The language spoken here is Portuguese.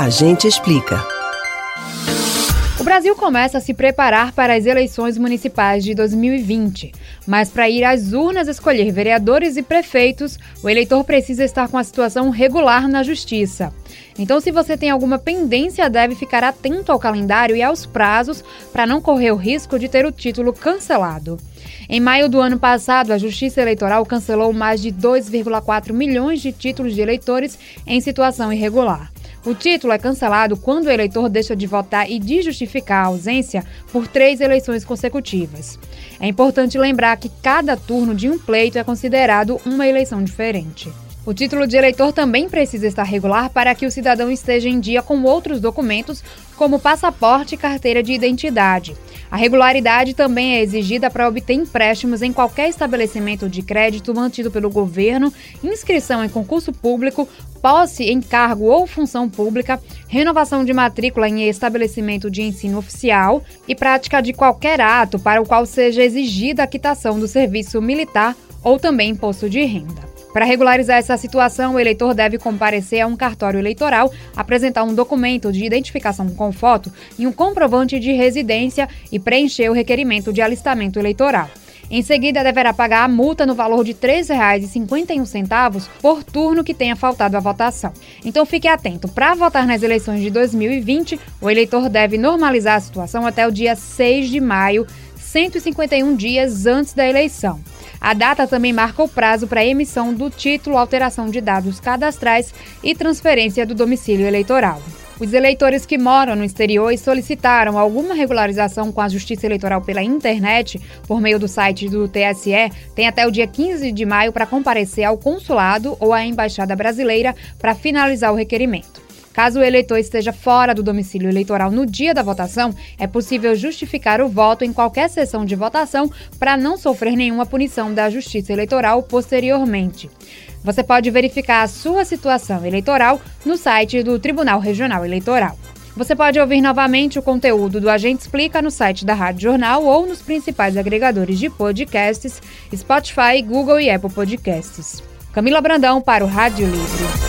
A gente explica. O Brasil começa a se preparar para as eleições municipais de 2020. Mas para ir às urnas escolher vereadores e prefeitos, o eleitor precisa estar com a situação regular na justiça. Então, se você tem alguma pendência, deve ficar atento ao calendário e aos prazos para não correr o risco de ter o título cancelado. Em maio do ano passado, a Justiça Eleitoral cancelou mais de 2,4 milhões de títulos de eleitores em situação irregular. O título é cancelado quando o eleitor deixa de votar e de justificar a ausência por três eleições consecutivas. É importante lembrar que cada turno de um pleito é considerado uma eleição diferente. O título de eleitor também precisa estar regular para que o cidadão esteja em dia com outros documentos, como passaporte e carteira de identidade. A regularidade também é exigida para obter empréstimos em qualquer estabelecimento de crédito mantido pelo governo, inscrição em concurso público, posse em cargo ou função pública, renovação de matrícula em estabelecimento de ensino oficial e prática de qualquer ato para o qual seja exigida a quitação do serviço militar ou também imposto de renda. Para regularizar essa situação, o eleitor deve comparecer a um cartório eleitoral, apresentar um documento de identificação com foto e um comprovante de residência e preencher o requerimento de alistamento eleitoral. Em seguida, deverá pagar a multa no valor de R$ 3,51 por turno que tenha faltado à votação. Então fique atento, para votar nas eleições de 2020, o eleitor deve normalizar a situação até o dia 6 de maio, 151 dias antes da eleição. A data também marca o prazo para emissão do título, alteração de dados cadastrais e transferência do domicílio eleitoral. Os eleitores que moram no exterior e solicitaram alguma regularização com a Justiça Eleitoral pela internet, por meio do site do TSE, têm até o dia 15 de maio para comparecer ao consulado ou à Embaixada Brasileira para finalizar o requerimento. Caso o eleitor esteja fora do domicílio eleitoral no dia da votação, é possível justificar o voto em qualquer sessão de votação para não sofrer nenhuma punição da Justiça Eleitoral posteriormente. Você pode verificar a sua situação eleitoral no site do Tribunal Regional Eleitoral. Você pode ouvir novamente o conteúdo do Agente Explica no site da Rádio Jornal ou nos principais agregadores de podcasts, Spotify, Google e Apple Podcasts. Camila Brandão para o Rádio Livre.